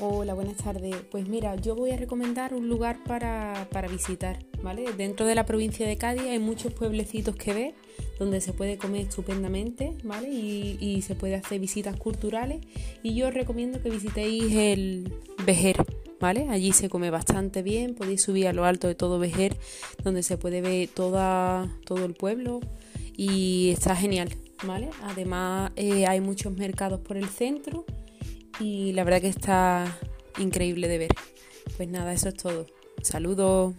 Hola, buenas tardes. Pues mira, yo voy a recomendar un lugar para, visitar, ¿vale? Dentro de la provincia de Cádiz hay muchos pueblecitos que ver donde se puede comer estupendamente, ¿vale? Y, se puede hacer visitas culturales. Y yo os recomiendo que visitéis el Vejer, ¿vale? Allí se come bastante bien, podéis subir a lo alto de todo Vejer, donde se puede ver toda, todo el pueblo y está genial, ¿vale? Además eh, hay muchos mercados por el centro y la verdad que está increíble de ver. Pues nada, eso es todo. Saludos.